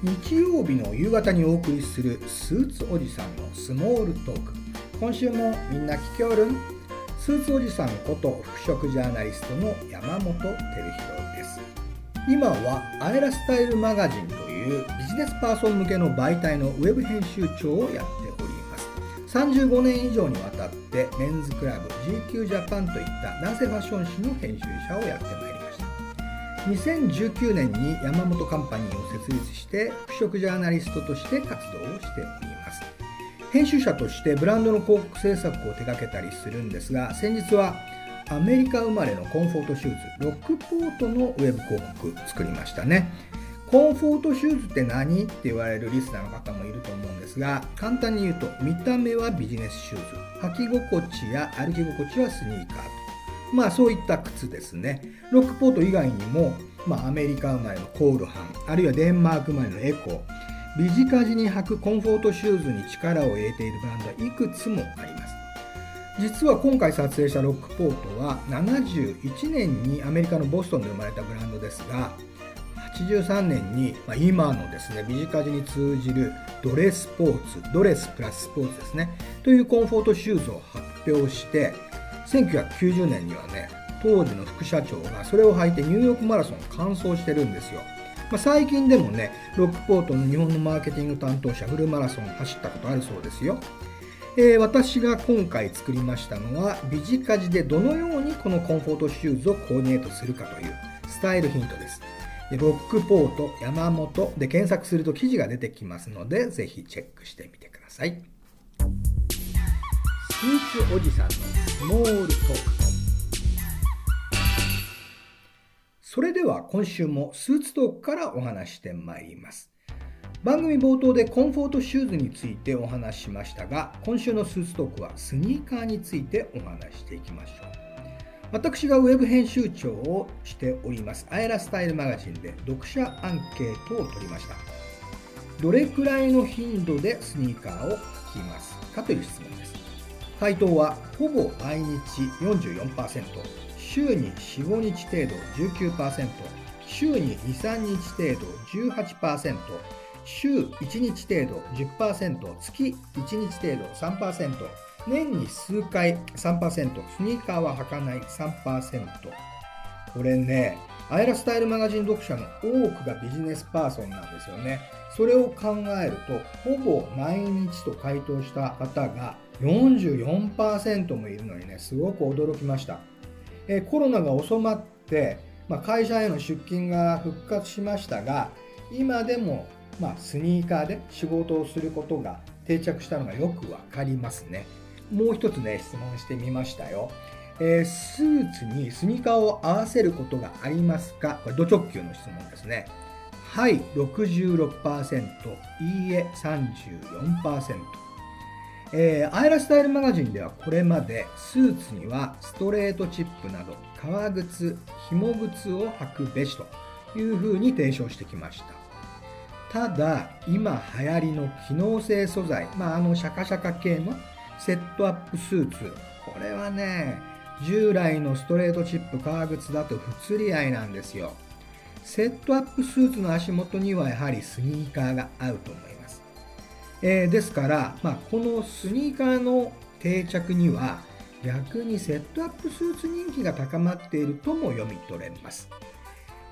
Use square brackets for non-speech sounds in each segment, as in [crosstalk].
日曜日の夕方にお送りするスーツおじさんのスモールトーク。今週もみんな聞きおる？んスーツおじさんこと服飾ジャーナリストの山本照弘です。今はアエラスタイルマガジンというビジネスパーソン向けの媒体のウェブ編集長をやっております。35年以上にわたってメンズクラブ GQ ジャパンといった男性ファッション誌の編集者をやってます。2019年に山本カンパニーを設立して服飾ジャーナリストとして活動をしております。編集者としてブランドの広告制作を手掛けたりするんですが先日はアメリカ生まれのコンフォートシューズロックポートのウェブ広告作りましたね。コンフォートシューズって何って言われるリスナーの方もいると思うんですが簡単に言うと見た目はビジネスシューズ。履き心地や歩き心地はスニーカー。まあそういった靴ですね。ロックポート以外にも、まあ、アメリカ生まれのコールハン、あるいはデンマーク生まれのエコ、ビジカジに履くコンフォートシューズに力を入れているブランドはいくつもあります。実は今回撮影したロックポートは71年にアメリカのボストンで生まれたブランドですが、83年に、まあ、今のですね、ビジカジに通じるドレスポーツ、ドレスプラススポーツですね、というコンフォートシューズを発表して、1990年にはね当時の副社長がそれを履いてニューヨークマラソンを完走してるんですよ、まあ、最近でもねロックポートの日本のマーケティング担当者フルマラソンを走ったことあるそうですよ。えー、私が今回作りましたのはビジカジでどのようにこのコンフォートシューズをコーディネートするかというスタイルヒントです。でロックポート山本で検索すると記事が出てきますのでぜひチェックしてみてください。スーツおじさんのスモールトークそれでは今週もスーツトークからお話してまいります。番組冒頭でコンフォートシューズについてお話しましたが今週のスーツトークはスニーカーについてお話していきましょう。私がウェブ編集長をしておりますアエラスタイルマガジンで読者アンケートを取りました。どれくらいの頻度でスニーカーを履きますかという質問です。回答はほぼ毎日44%週に45日程度19%週に23日程度18%週1日程度10%月1日程度3%年に数回3%スニーカーは履かない3%これねアイラスタイルマガジン読者の多くがビジネスパーソンなんですよねそれを考えるとほぼ毎日と回答した方が44%もいるのにね、すごく驚きました。えコロナが収まって、まあ、会社への出勤が復活しましたが、今でも、まあ、スニーカーで仕事をすることが定着したのがよくわかりますね。もう一つね、質問してみましたよ。えー、スーツにスニーカーを合わせることがありますか？これ、ド直球の質問ですね。はい、66%、いいえ、34%。えー、アイラスタイルマガジンではこれまでスーツにはストレートチップなど革靴、紐靴を履くべしというふうに提唱してきました。ただ、今流行りの機能性素材、まあ、あのシャカシャカ系のセットアップスーツ、これはね、従来のストレートチップ革靴だと不釣り合いなんですよ。セットアップスーツの足元にはやはりスニーカーが合うと思います。えー、ですから、まあ、このスニーカーの定着には逆にセットアップスーツ人気が高まっているとも読み取れます。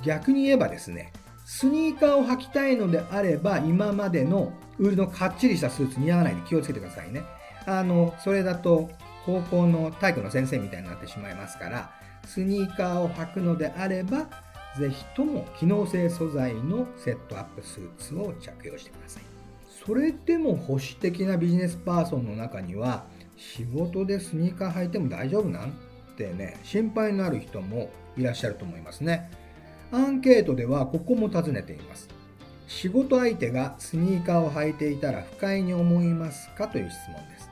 逆に言えばですね、スニーカーを履きたいのであれば今までのウールのかっちりしたスーツ似合わないで気をつけてくださいね。あの、それだと高校の体育の先生みたいになってしまいますから、スニーカーを履くのであれば、ぜひとも機能性素材のセットアップスーツを着用してください。それでも保守的なビジネスパーソンの中には仕事でスニーカー履いても大丈夫なんてね心配になる人もいらっしゃると思いますね。アンケートではここも尋ねています。仕事相手がスニーカーを履いていたら不快に思いますか？という質問です。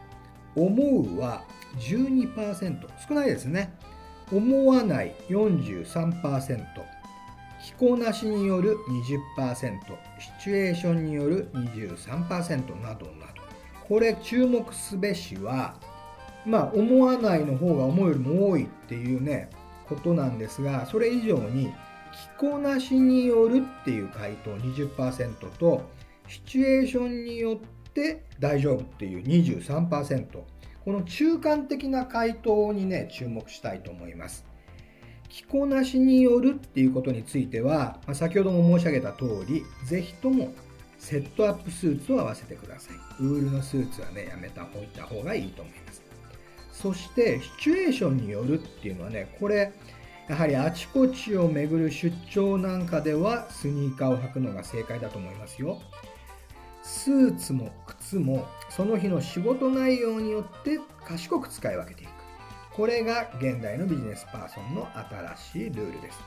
思うは12%少ないですね。思わない43%着こなしによる20%、シチュエーションによる23%などなど。これ注目すべしは、まあ思わないの方が思うよりも多いっていうね、ことなんですが、それ以上に着こなしによるっていう回答20%とシチュエーションによって大丈夫っていう23%この中間的な回答にね注目したいと思います。着こなしによるっていうことについては、まあ、先ほども申し上げた通りぜひともセットアップスーツを合わせてください。ウールのスーツはねやめたおいた方がいいと思います。そしてシチュエーションによるっていうのはねこれやはりあちこちを巡る出張なんかではスニーカーを履くのが正解だと思いますよ。スーツも靴もその日の仕事内容によって賢く使い分けていく。これが現代のビジネスパーソンの新しいルールです。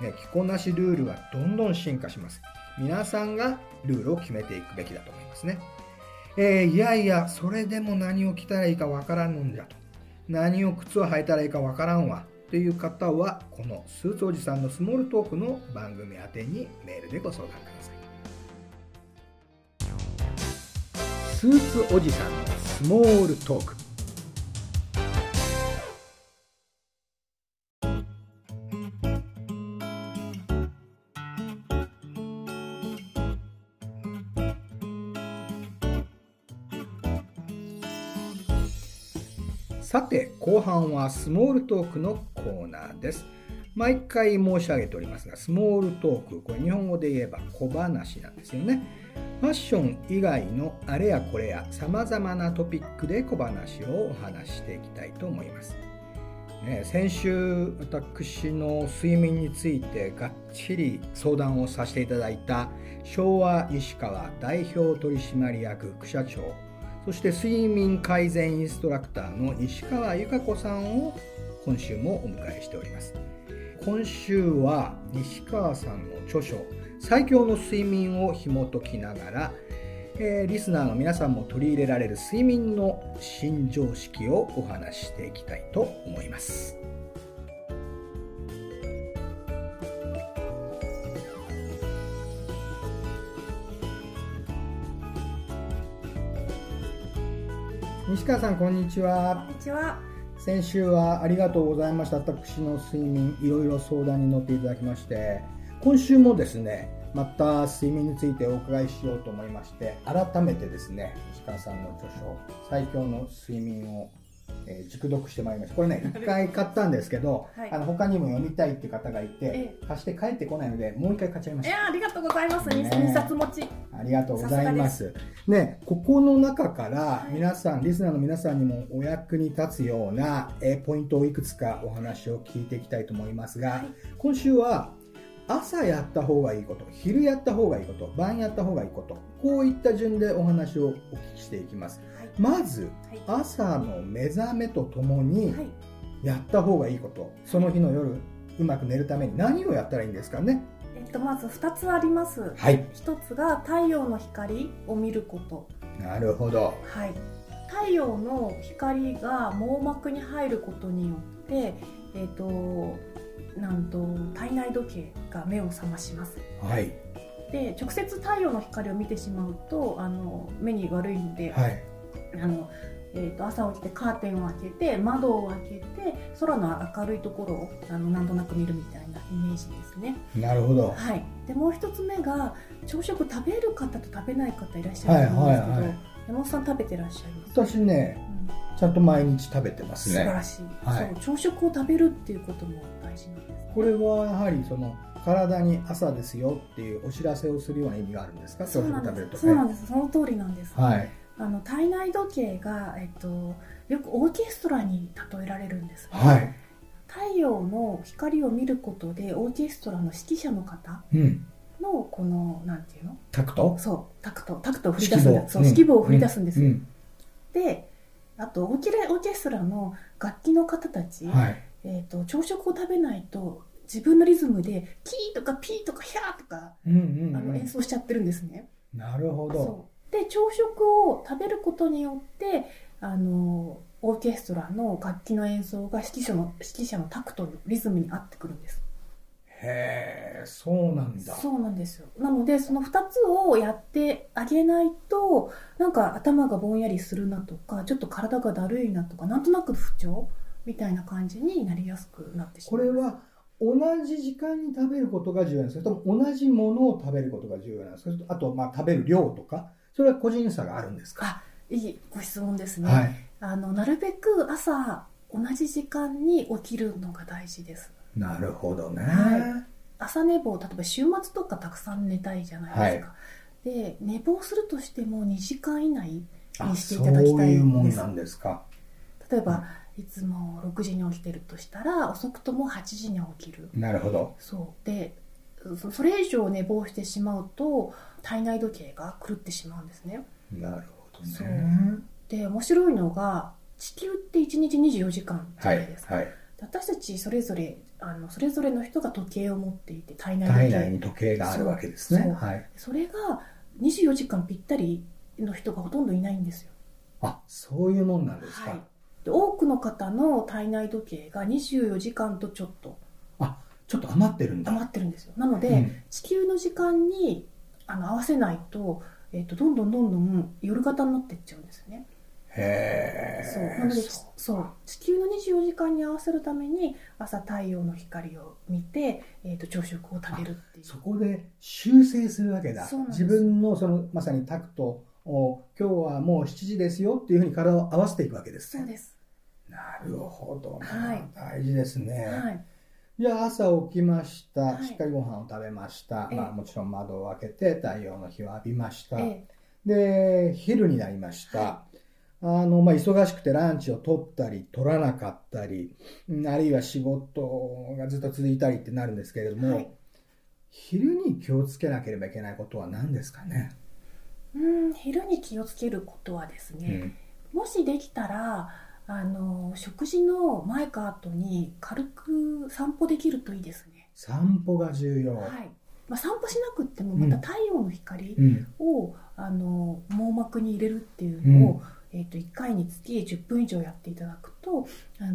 ね、着こなしルールはどんどん進化します。皆さんがルールを決めていくべきだと思いますね。えー、いやいや、それでも何を着たらいいかわからんのんじゃと。何を靴を履いたらいいかわからんわ。という方はこのスーツおじさんのスモールトークの番組宛てにメールでご相談くださいスーツおじさんのスモールトーク。さて後半はスモールトークのコーナーです。毎回申し上げておりますがスモールトークこれ日本語で言えば小話なんですよね。ファッション以外のあれやこれや様々なトピックで小話をお話していきたいと思います、ね、先週私の睡眠についてがっちり相談をさせていただいた昭和石川代表取締役副社長そして睡眠改善インストラクターの西川由香子さんを今週もお迎えしております。今週は西川さんの著書「最強の睡眠」を紐解きながら、えー、リスナーの皆さんも取り入れられる睡眠の新常識をお話ししていきたいと思います。西川さんこんにちは。こんにちは。先週はありがとうございました。私の睡眠いろいろ相談に乗っていただきまして今週もですねまた睡眠についてお伺いしようと思いまして改めてですね西川さんの著書「最強の睡眠」をえー、熟読してまいりました。これね [laughs] 一回買ったんですけど、はい、あの他にも読みたいっていう方がいて、貸して帰ってこないのでもう一回買っちゃいました。いやありがとうございます、ね、2冊持ち。ありがとうございます。ねここの中から皆さん、はい、リスナーの皆さんにもお役に立つような、えー、ポイントをいくつかお話を聞いていきたいと思いますが、はい、今週は朝やった方がいいこと昼やった方がいいこと晩やった方がいいことこういった順でお話をお聞きしていきます、はい、まず、はい、朝の目覚めとともにやった方がいいことその日の夜うまく寝るために何をやったらいいんですかね？えっと、まず2つあります、はい、1つが太陽の光を見ること。なるほど、はい、太陽の光が網膜に入ることによって、えっとなんと体内時計が目を覚まします。はい、で直接太陽の光を見てしまうとあの目に悪いので、はい、あのえーと、朝起きてカーテンを開けて窓を開けて空の明るいところをあのなんとなく見るみたいなイメージですね。なるほど、はい、でもう一つ目が朝食食べる方と食べない方いらっしゃると思うんですけど、はいはいはい、山本さん食べてらっしゃいます？私ね、うん、ちゃんと毎日食べてますね。素晴らしい、はい、そう朝食を食べるっていうこともなんです、ね、これはやはりその体に朝ですよっていうお知らせをするような意味があるんですか？そうなんです、そうなんです。その通りなんです、はい。あの体内時計が、えっと、よくオーケストラに例えられるんです、はい、太陽の光を見ることでオーケストラの指揮者の方のこの、うん、なんていうの？タクト？そう。タクト。タクトを振り出すんです。そう指揮棒を振り出すんです、うん。うん、であとオーケオーケストラの楽器の方たち、はい、えーと、朝食を食べないと自分のリズムでキーとかピーとかヒャーとか、うんうんうん、あの演奏しちゃってるんですね。なるほど。で朝食を食べることによってあのオーケストラの楽器の演奏が指揮者の指揮者のタクトのリズムに合ってくるんです。へえそうなんだ。そうなんですよ。なのでその2つをやってあげないとなんか頭がぼんやりするなとかちょっと体がだるいなとかなんとなく不調みたいな感じになりやすくなってしまうこれは同じ時間に食べることが重要なんですかそれとも同じものを食べることが重要なんですかあと、まあ、食べる量とか、それは個人差があるんですか？いいご質問ですね。はい、あのなるべく朝同じ時間に起きるのが大事です。なるほどね。はい、朝寝坊、例えば週末とかたくさん寝たいじゃないですか。はい、で、寝坊するとしても2時間以内にしていただきたいです。そういうもんなんですか。例えば、いつも6時に起きてるとしたら遅くとも8時に起きる。なるほど。そう。でそれ以上寝坊してしまうと体内時計が狂ってしまうんですね。なるほどね。で面白いのが地球って1日24時間じゃないですか、はいはい、私たちそれぞれあのそれぞれの人が時計を持っていて体内体内に時計があるわけですね。はい、それが24時間ぴったりの人がほとんどいないんですよ。あそういうもんなんですか、はいで多くの方の体内時計が24時間とちょっと。あちょっと余ってるんだ。余ってるんですよ。なので、うん、地球の時間にあの合わせないと,、えーと、どんどんどんどん夜型になっていっちゃうんですよね。へえそう。なのでそう。地球の24時間に合わせるために朝太陽の光を見て、えーと、朝食を食べるっていう。そこで修正するわけだ。自分のそのまさにタクトを今日はもう7時ですよっていうふうに体を合わせていくわけです、ね、そうですなるほど、はい、大事ですね。はい、じゃあ朝起きました、はい、しっかりご飯を食べました、まあ、もちろん窓を開けて太陽の日を浴びました、で昼になりました、あのまあ、忙しくてランチを取ったり取らなかったりあるいは仕事がずっと続いたりってなるんですけれども、昼に気をつけなければいけないことは何ですかね？うん昼に気をつけることはですね、うん、もしできたらあの食事の前か後に軽く散歩できるといいですね。散歩が重要。はい。まあ、散歩しなくてもまた太陽の光を、うん、あの網膜に入れるっていうのを、うん、えーと、1回につき10分以上やっていただくと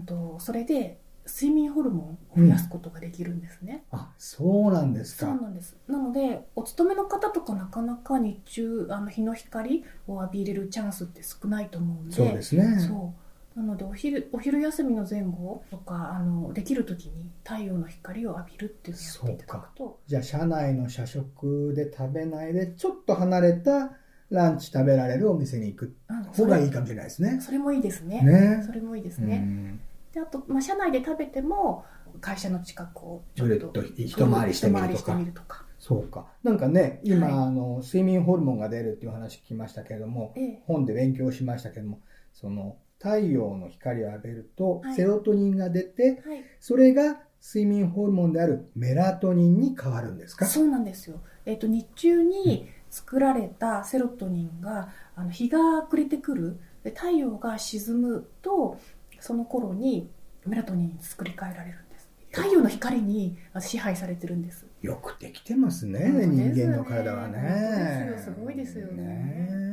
とそれで睡眠ホルモンを増やすことができるんですね、うん、あそうなんですか。そうなんです。なのでお勤めの方とかなかなか日中あの日の光を浴びれるチャンスって少ないと思うんでそうですね。そうなのでお昼お昼休みの前後とかあのできる時に太陽の光を浴びるっていうのをやっていただくとじゃあ社内の社食で食べないでちょっと離れたランチ食べられるお店に行く方がいいかもしれないですね。それもいいですね。ね。それもいいですね。であと、まあ、社内で食べても会社の近くをちょっと一回りしてみるとか。そうか。なんかね、今、はい、あの、睡眠ホルモンが出るっていう話聞きましたけれども、ええ、本で勉強しましたけれども、その、太陽の光を浴びるとセロトニンが出て、はい、それが睡眠ホルモンであるメラトニンに変わるんですか？そうなんですよ、えーと、日中に作られたセロトニンが、あの日が暮れてくる。で太陽が沈むとその頃にメラトニン作り変えられるんです。太陽の光に支配されてるんです。よくできてますね、ね、人間の体はね。すごいですよね。ね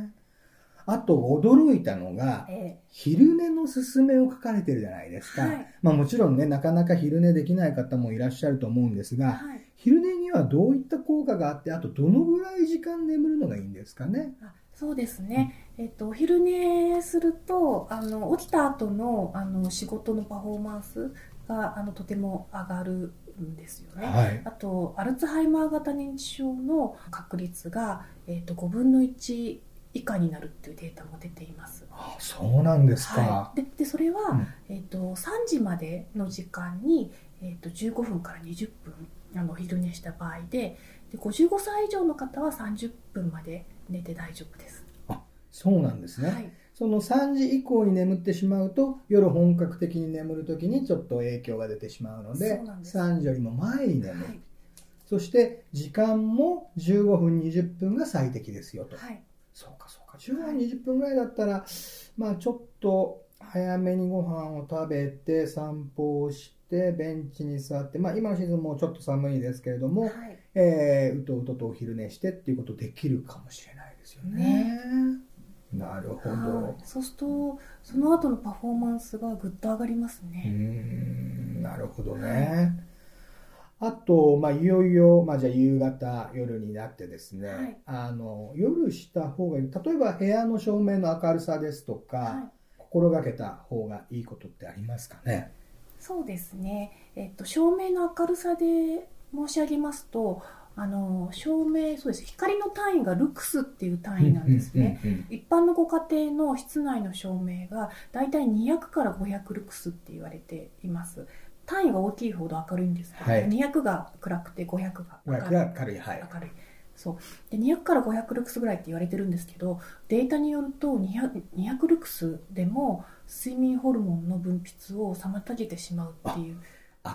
あと驚いたのが、昼寝のすすめを書かれてるじゃないですか。はい、まあもちろんね、なかなか昼寝できない方もいらっしゃると思うんですが、はい、昼寝にはどういった効果があって、あとどのぐらい時間眠るのがいいんですかね？そうですね。うん、えっと、お昼寝すると、あの、起きた後の、あの、仕事のパフォーマンスが、あの、とても上がるんですよね。はい、あと、アルツハイマー型認知症の確率が、えっと、5分の1以下になるっていうデータも出ています。あそうなんですか。はい、ででそれは、うん、えーと、と3時までの時間に、えーと、15分から20分あの昼寝した場合でで55歳以上の方は30分まで寝て大丈夫です。あそうなんですね。はいその3時以降に眠ってしまうと夜本格的に眠る時にちょっと影響が出てしまうので3時よりも前に眠る、はい、そして時間も15分20分が最適ですよと、はい、そうかそうか。15分、20分ぐらいだったら、まあちょっと早めにご飯を食べて、散歩をして、ベンチに座って、まあ今のシーズンもちょっと寒いですけれども、はい、えー、うとうととお昼寝してっていうことできるかもしれないですよね。ねなるほど。そうすると、その後のパフォーマンスがぐっと上がりますね。うん、なるほどね。あと、まあ、いよいよ、まあ、じゃあ夕方、夜になってですね、はい、あの、夜した方がいい。例えば部屋の照明の明るさですとか、はい、心がけた方がいいことってありますかね？そうですね、えっと、照明の明るさで申し上げますとあの照明そうです。光の単位がルクスっていう単位なんですね、うんうんうんうん、一般のご家庭の室内の照明がだいたい200から500ルクスって言われています単位が大きいほど明るいんですけど、はい、200が暗くて500が明るい。明るい、はい、明るい。そう。で200から500ルクスぐらいって言われてるんですけどデータによると 200, 200ルクスでも睡眠ホルモンの分泌を妨げてしまうっていう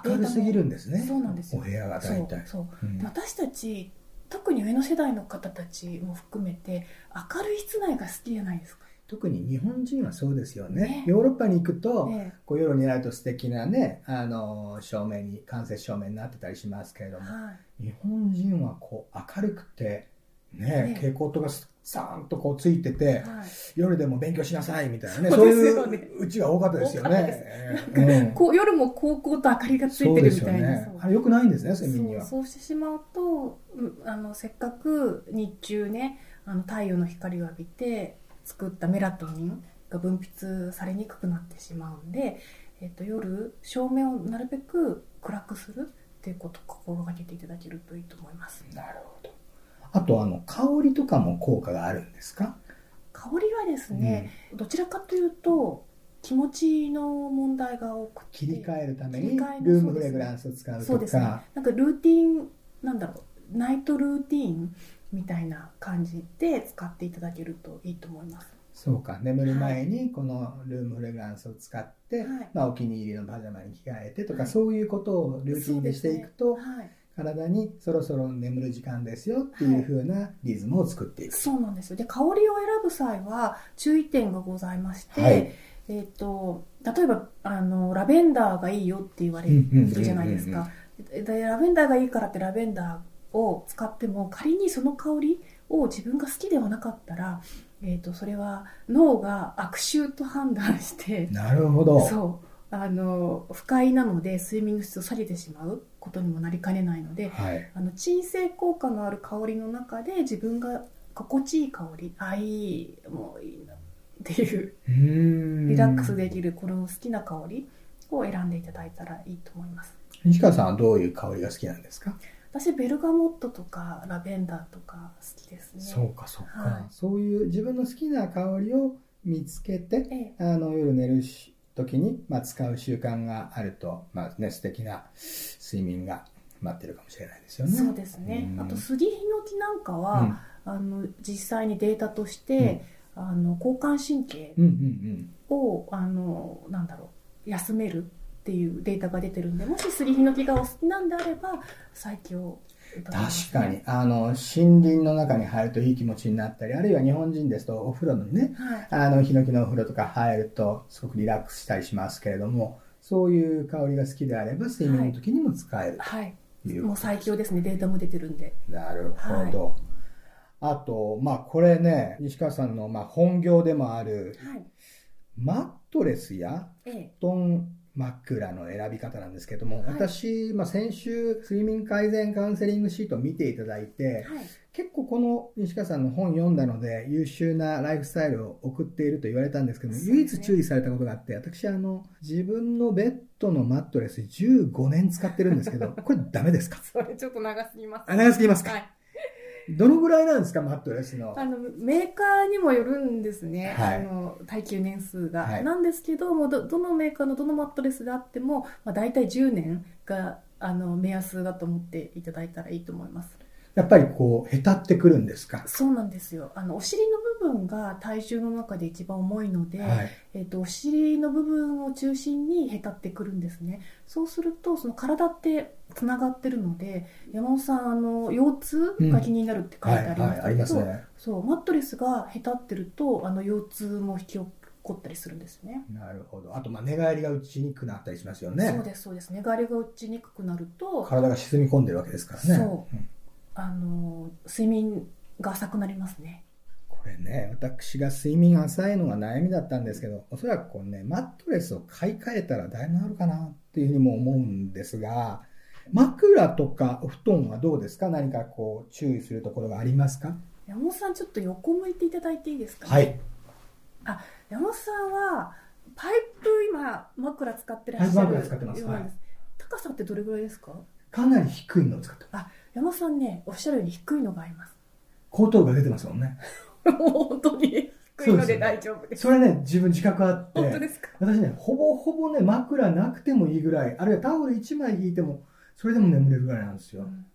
明るすぎるんですね。そうなんですよ。お部屋が大体。そう、う。ん、私たち特に上の世代の方たちも含めて明るい室内が好きじゃないですか特に日本人はそうですよね。ね。ヨーロッパに行くと、ね、こう夜になると素敵なね、あの、照明に、間接照明になってたりしますけれども、はい、日本人はこう明るくて、ね、ね。蛍光灯がさーんとこうついてて、はい、夜でも勉強しなさいみたいなね、そういううちが多かったですよね。こう夜も高校と明かりがついてるみたいな。ね、あれよくないんですね、睡眠には。そうしてしまうと、あのせっかく日中ね、あの太陽の光を浴びて作ったメラトニンが分泌されにくくなってしまうんで、えっと、夜照明をなるべく暗くするっていうことを心がけていただけるといいと思います。なるほど。あとあの香りとかも効果があるんですか？香りはですね、うん、どちらかというと気持ちの問題が多くて切り替えるためにルームフレグランスを使うとか。そうですね。なんかルーティンなんだろう。ナイトルーティンみたいな感じで使っていただけるといいと思います。そうか。眠る前にこのルームフレグランスを使って、はい、まあ、お気に入りのパジャマに着替えてとか、はい、そういうことをルーティンでしていくと、体にそろそろ眠る時間ですよっていう風なリズムを作っていく、はい、そうなんですよ。で香りを選ぶ際は注意点がございまして、はい、えーと、例えばあのラベンダーがいいよって言われるじゃないですか、でラベンダーがいいからってラベンダーを使っても仮にその香りを自分が好きではなかったら、えーと、とそれは脳が悪臭と判断してなるほど。そう。あの不快なので睡眠の質を下げてしまうことにもなりかねないので、はい、あの鎮静効果のある香りの中で自分が心地いい香りあいいもういいなっていうリラックスできるこの好きな香りを選んでいただいたらいいと思います。西川さんはどういう香りが好きなんですか？私ベルガモットとかラベンダーとか好きですね。そうかそうか、はい、そういう自分の好きな香りを見つけて、ええ、あの夜寝るし時に、まあ、使う習慣があると、まあね、素敵な睡眠が待ってるかもしれないですよね。そうですね。あと、スギヒノキなんかは、うん、あの、実際にデータとして、うん、あの、交感神経を、あの、なんだろう、休めるっていうデータが出てるんで、もしスギヒノキがお好きなんであれば、最強確かに。あの、森林の中に入るといい気持ちになったり、あるいは日本人ですとお風呂のね、はい、あの、ヒノキのお風呂とか入るとすごくリラックスしたりしますけれども、そういう香りが好きであれば睡眠の時にも使える、はい。はい。もう最強ですね。データも出てるんで。なるほど。はい、あと、まあこれね、西川さんのまあ本業でもある、はい、マットレスや布団、ええ枕の選び方なんですけども、はい、私、まあ、先週、睡眠改善カウンセリングシートを見ていただいて、はい、結構この西川さんの本読んだので、優秀なライフスタイルを送っていると言われたんですけども、ね、唯一注意されたことがあって、私、あの、自分のベッドのマットレス15年使ってるんですけど、[laughs] これダメですか？それちょっと長すぎます、ね。長すぎますか、はいどのぐらいなんですか、マットレスの？あの、メーカーにもよるんですね。はい、あの、耐久年数が。はい、なんですけどもど、どのメーカーのどのマットレスであっても、まあ、大体10年が、あの、目安だと思っていただいたらいいと思います。やっぱりこう、へたってくるんですか？そうなんですよ。あの、お尻の部分が体重の中で一番重いので、はい、えっ、と、お尻の部分を中心にへたってくるんですね。そうすると、その体ってつながってるので、山本さん、あの、腰痛が気になるって書いてありましたけど、そう、マットレスがへたってると、あの、腰痛も引き起こったりするんですね。なるほど。あと、まあ、寝返りが打ちにくくなったりしますよね。そうです、そうです。寝返りが打ちにくくなると、体が沈み込んでるわけですからね。そう。うんあの睡眠が浅くなりますね。これね、私が睡眠浅いのが悩みだったんですけど、おそらくこうね、マットレスを買い替えたらだいぶなるかなっていうふうにも思うんですが、枕とかお布団はどうですか？何かこう注意するところがありますか？山本さんちょっと横向いていただいていいですか、はい。あ、山本さんはパイプ今枕使ってらっしゃる枕使ってます。ようなんです、高さってどれぐらいですか？かなり低いのを使ってあ山本さんねおっしゃるように低いのがあります。後頭部が出てますもんね。[laughs] 本当に低いので大丈夫です。それね自分自覚あって本当ですか？私ねほぼほぼね枕なくてもいいぐらいあるいはタオル1枚引いてもそれでも眠れるぐらいなんですよ、うん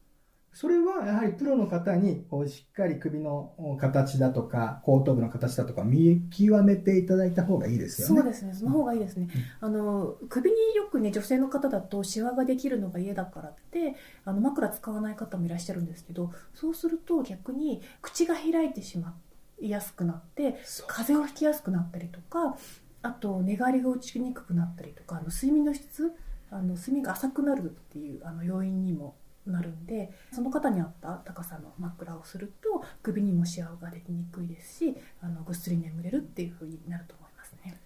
それはやはりプロの方にこうしっかり首の形だとか後頭部の形だとか見極めていただいた方がいいですよね。そうですね。その方がいいですね、あの首によくね女性の方だとシワができるのが嫌だからってあの枕使わない方もいらっしゃるんですけどそうすると逆に口が開いてしまいやすくなって風邪をひきやすくなったりとかあと寝返りが打ちにくくなったりとかあの睡眠の質あの睡眠が浅くなるっていうあの要因にもなるんでその方に合った高さの枕をすると首にもシワができにくいですしあのぐっすり眠れるっていう風になると思いますね。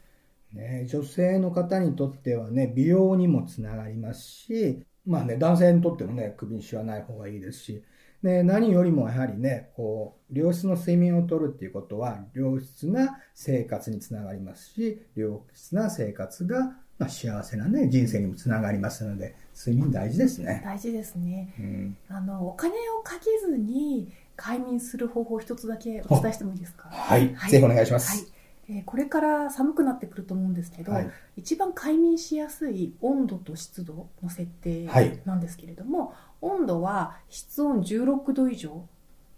ね、女性の方にとってはね美容にもつながりますし、まあね、男性にとってもね首にしわない方がいいですし、ね、何よりもやはりねこう良質の睡眠をとるっていうことは良質な生活につながりますし良質な生活が、まあ、幸せな、ね、人生にもつながりますので睡眠大事ですね。大事ですね。うん。あのお金をかけずに快眠する方法を一つだけお伝えしてもいいですか？はい、はい。ぜひお願いしまはい。す。、えーこれから寒くなってくると思うんですけど、はい。一番快眠しやすい温度と湿度の設定はい。なんですけれども、温度は室温16度以上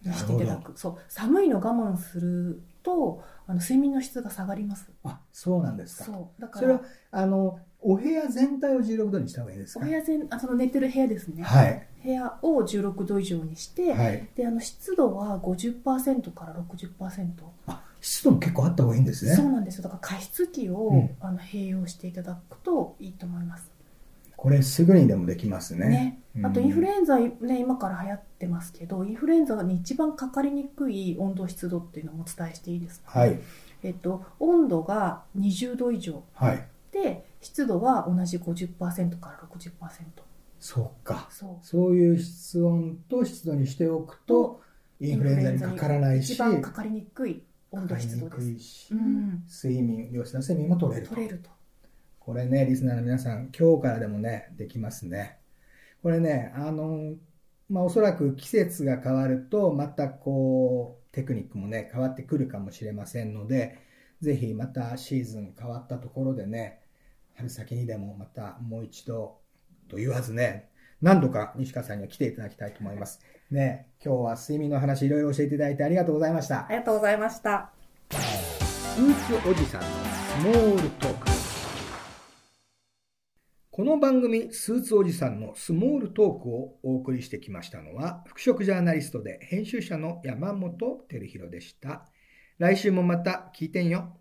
にしていただく。そう。寒いの我慢するとあの睡眠の質が下がります。あそうなんですか。そう。だかそれはらあのお部屋全体を16度にした方がいいですか？お部屋全あその寝てる部屋ですね、はい。部屋を16度以上にして、はい。であの湿度は50%から60%あ湿度も結構あった方がいいんですね。そうなんですよ。だから加湿器を、うん。あの併用していただくといいと思います。これすぐにでもできますね。ね。うん。あとインフルエンザ、ね、今から流行ってますけどインフルエンザに一番かかりにくい温度湿度っていうのもお伝えしていいですか、はい。えっと、温度が20度以上。はい。で湿度は同じ50%から60%そうか。そう。そういう室温と湿度にしておくとインフルエンザにかからないし、一番かかりにくい温度湿度かかりですにくいし、うん。睡眠良質な睡眠も取れると。取れると。これねリスナーの皆さん今日からでもねできますね。これねあのまあおそらく季節が変わるとまたこうテクニックもね変わってくるかもしれませんのでぜひまたシーズン変わったところでね春先にでもまたもう一度と言わずね何度か西川さんには来ていただきたいと思います。ね今日は睡眠の話いろいろ教えていただいてありがとうございましたあ。りがとうございましたスーツおじさんのスモールトーク。この番組、スーツおじさんのスモールトークをお送りしてきましたのは、服飾ジャーナリストで編集者の山本照弘でした。来週もまた聞いてんよ。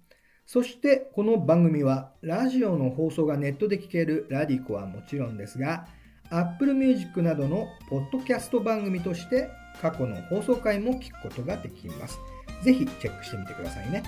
そして、この番組は、ラジオの放送がネットで聴けるラディコはもちろんですが、Apple Music などのポッドキャスト番組として、過去の放送回も聞くことができます。ぜひチェックしてみてくださいね。